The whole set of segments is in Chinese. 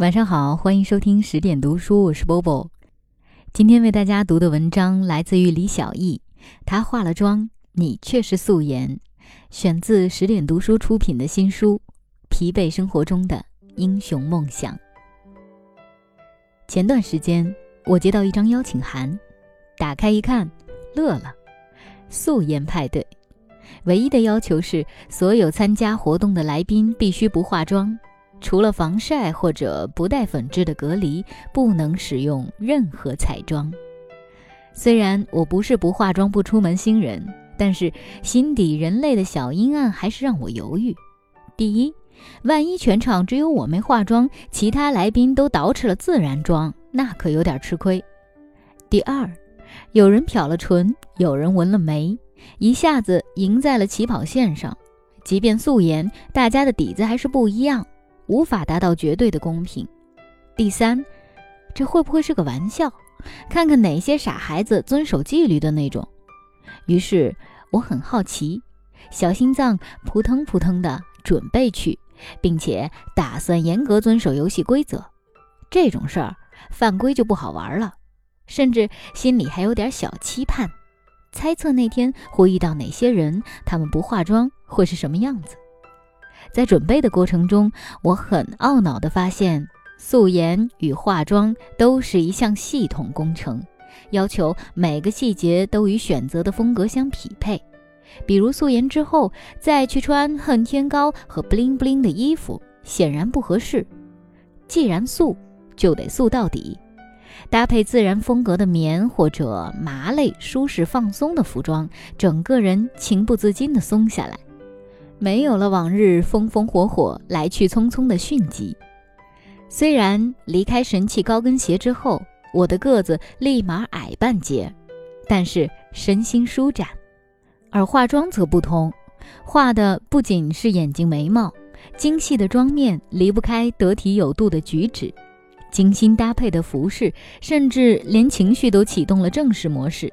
晚上好，欢迎收听十点读书，我是 Bobo。今天为大家读的文章来自于李小艺，她化了妆，你却是素颜，选自十点读书出品的新书《疲惫生活中的英雄梦想》。前段时间我接到一张邀请函，打开一看，乐了，素颜派对，唯一的要求是所有参加活动的来宾必须不化妆。除了防晒或者不带粉质的隔离，不能使用任何彩妆。虽然我不是不化妆不出门新人，但是心底人类的小阴暗还是让我犹豫。第一，万一全场只有我没化妆，其他来宾都捯饬了自然妆，那可有点吃亏。第二，有人漂了唇，有人纹了眉，一下子赢在了起跑线上。即便素颜，大家的底子还是不一样。无法达到绝对的公平。第三，这会不会是个玩笑？看看哪些傻孩子遵守纪律的那种。于是我很好奇，小心脏扑腾扑腾的准备去，并且打算严格遵守游戏规则。这种事儿犯规就不好玩了，甚至心里还有点小期盼，猜测那天会遇到哪些人，他们不化妆会是什么样子。在准备的过程中，我很懊恼地发现，素颜与化妆都是一项系统工程，要求每个细节都与选择的风格相匹配。比如素颜之后再去穿恨天高和 bling bling 的衣服，显然不合适。既然素，就得素到底。搭配自然风格的棉或者麻类舒适放松的服装，整个人情不自禁地松下来。没有了往日风风火火、来去匆匆的迅疾。虽然离开神器高跟鞋之后，我的个子立马矮半截，但是身心舒展。而化妆则不同，化的不仅是眼睛眉毛，精细的妆面离不开得体有度的举止，精心搭配的服饰，甚至连情绪都启动了正式模式，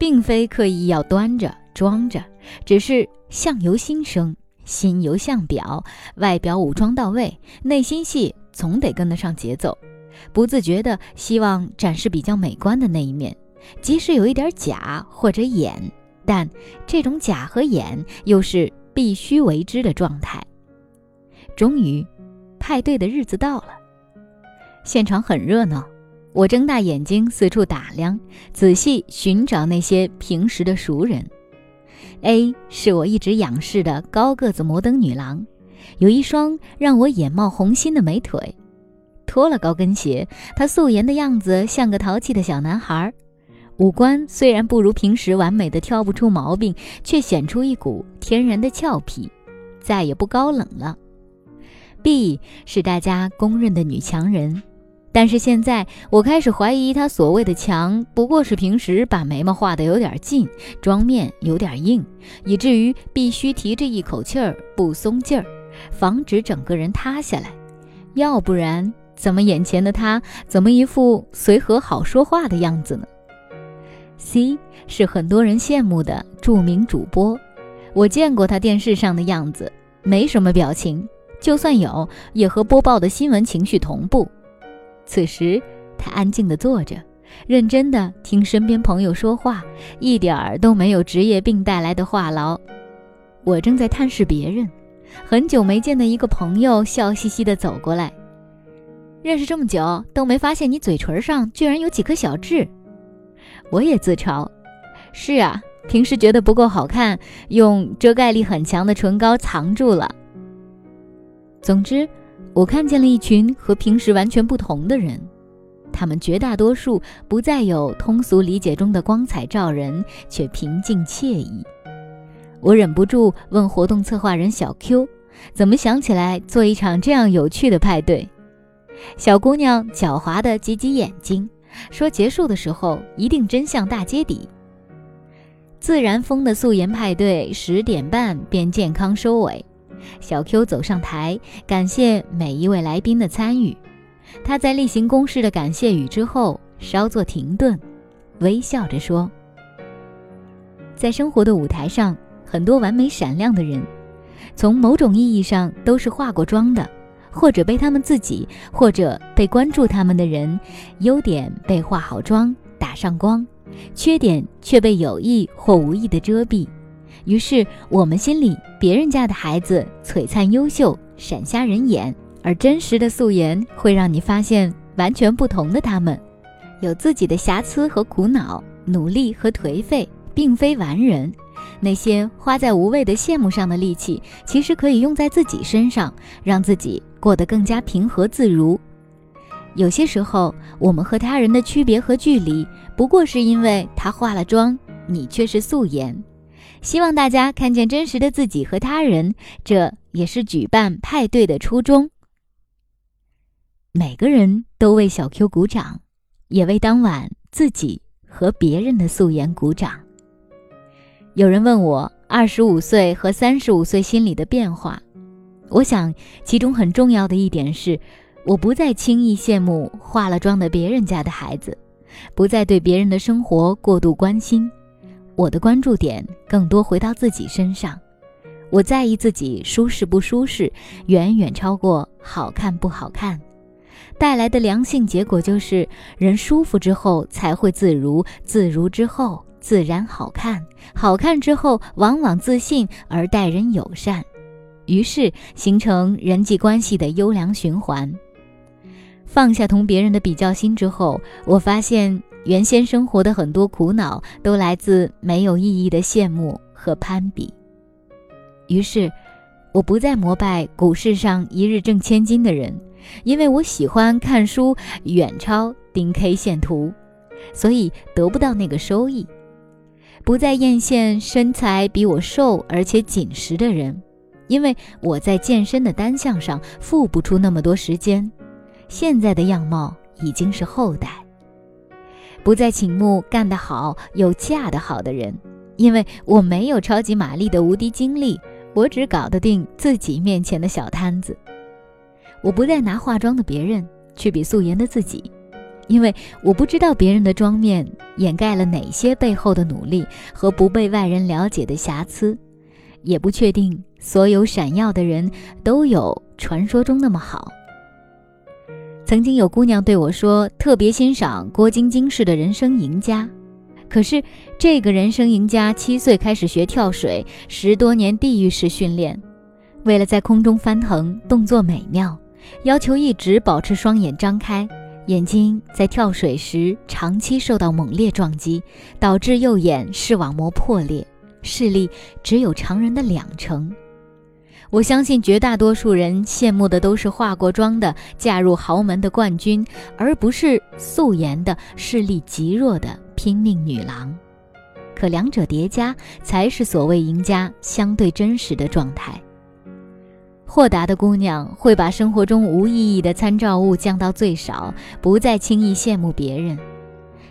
并非刻意要端着装着，只是。相由心生，心由相表。外表武装到位，内心戏总得跟得上节奏。不自觉的希望展示比较美观的那一面，即使有一点假或者演，但这种假和演又是必须为之的状态。终于，派对的日子到了，现场很热闹。我睁大眼睛四处打量，仔细寻找那些平时的熟人。A 是我一直仰视的高个子摩登女郎，有一双让我眼冒红心的美腿。脱了高跟鞋，她素颜的样子像个淘气的小男孩。五官虽然不如平时完美的挑不出毛病，却显出一股天然的俏皮，再也不高冷了。B 是大家公认的女强人。但是现在，我开始怀疑他所谓的强，不过是平时把眉毛画得有点近，妆面有点硬，以至于必须提着一口气儿不松劲儿，防止整个人塌下来。要不然，怎么眼前的他怎么一副随和好说话的样子呢？C 是很多人羡慕的著名主播，我见过他电视上的样子，没什么表情，就算有，也和播报的新闻情绪同步。此时，他安静地坐着，认真地听身边朋友说话，一点儿都没有职业病带来的话痨。我正在探视别人，很久没见的一个朋友笑嘻嘻地走过来。认识这么久都没发现你嘴唇上居然有几颗小痣，我也自嘲。是啊，平时觉得不够好看，用遮盖力很强的唇膏藏住了。总之。我看见了一群和平时完全不同的人，他们绝大多数不再有通俗理解中的光彩照人，却平静惬意。我忍不住问活动策划人小 Q：“ 怎么想起来做一场这样有趣的派对？”小姑娘狡猾地挤挤眼睛，说：“结束的时候一定真相大揭底。”自然风的素颜派对十点半便健康收尾。小 Q 走上台，感谢每一位来宾的参与。他在例行公事的感谢语之后，稍作停顿，微笑着说：“在生活的舞台上，很多完美闪亮的人，从某种意义上都是化过妆的，或者被他们自己，或者被关注他们的人，优点被化好妆打上光，缺点却被有意或无意的遮蔽。于是我们心里，别人家的孩子璀璨优秀，闪瞎人眼；而真实的素颜会让你发现完全不同的他们，有自己的瑕疵和苦恼，努力和颓废，并非完人。那些花在无谓的羡慕上的力气，其实可以用在自己身上，让自己过得更加平和自如。有些时候，我们和他人的区别和距离，不过是因为他化了妆，你却是素颜。希望大家看见真实的自己和他人，这也是举办派对的初衷。每个人都为小 Q 鼓掌，也为当晚自己和别人的素颜鼓掌。有人问我二十五岁和三十五岁心里的变化，我想其中很重要的一点是，我不再轻易羡慕化了妆的别人家的孩子，不再对别人的生活过度关心，我的关注点更多回到自己身上。我在意自己舒适不舒适，远远超过好看不好看。带来的良性结果就是，人舒服之后才会自如，自如之后。自然好看，好看之后往往自信而待人友善，于是形成人际关系的优良循环。放下同别人的比较心之后，我发现原先生活的很多苦恼都来自没有意义的羡慕和攀比。于是，我不再膜拜股市上一日挣千金的人，因为我喜欢看书远超盯 K 线图，所以得不到那个收益。不再艳羡身材比我瘦而且紧实的人，因为我在健身的单项上付不出那么多时间。现在的样貌已经是后代。不再倾慕干得好又嫁得好的人，因为我没有超级玛丽的无敌精力，我只搞得定自己面前的小摊子。我不再拿化妆的别人去比素颜的自己。因为我不知道别人的妆面掩盖了哪些背后的努力和不被外人了解的瑕疵，也不确定所有闪耀的人都有传说中那么好。曾经有姑娘对我说，特别欣赏郭晶晶式的人生赢家，可是这个人生赢家七岁开始学跳水，十多年地狱式训练，为了在空中翻腾，动作美妙，要求一直保持双眼张开。眼睛在跳水时长期受到猛烈撞击，导致右眼视网膜破裂，视力只有常人的两成。我相信绝大多数人羡慕的都是化过妆的、嫁入豪门的冠军，而不是素颜的、视力极弱的拼命女郎。可两者叠加，才是所谓赢家相对真实的状态。豁达的姑娘会把生活中无意义的参照物降到最少，不再轻易羡慕别人。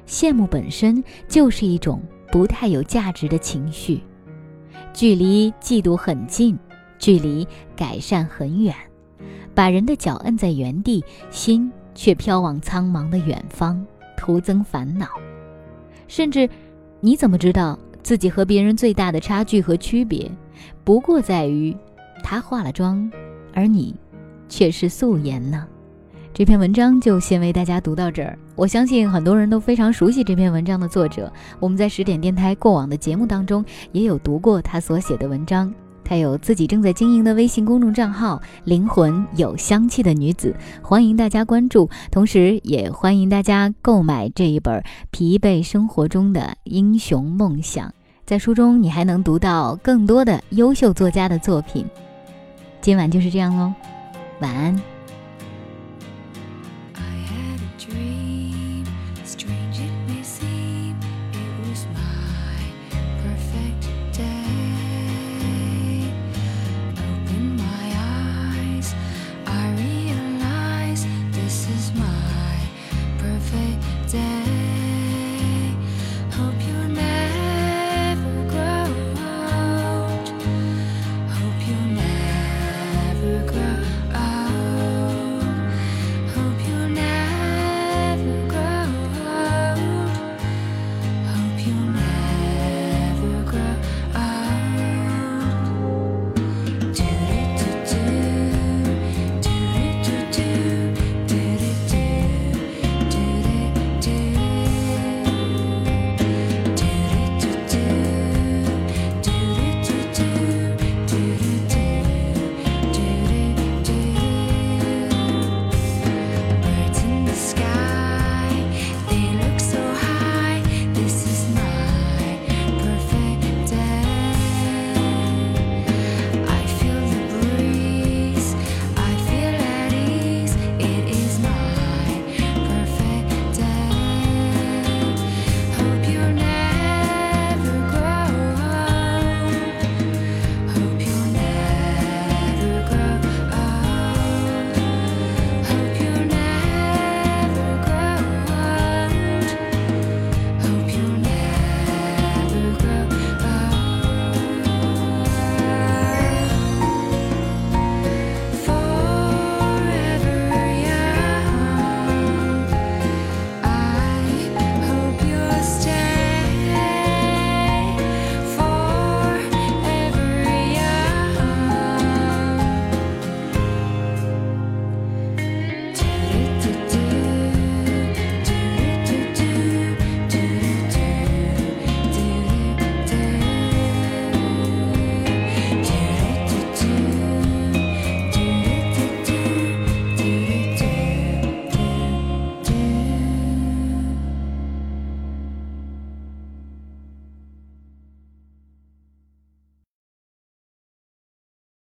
羡慕本身就是一种不太有价值的情绪，距离嫉妒很近，距离改善很远，把人的脚摁在原地，心却飘往苍茫的远方，徒增烦恼。甚至，你怎么知道自己和别人最大的差距和区别，不过在于。他化了妆，而你却是素颜呢。这篇文章就先为大家读到这儿。我相信很多人都非常熟悉这篇文章的作者，我们在十点电台过往的节目当中也有读过他所写的文章。她有自己正在经营的微信公众账号“灵魂有香气的女子”，欢迎大家关注，同时也欢迎大家购买这一本《疲惫生活中的英雄梦想》。在书中，你还能读到更多的优秀作家的作品。今晚就是这样喽，晚安。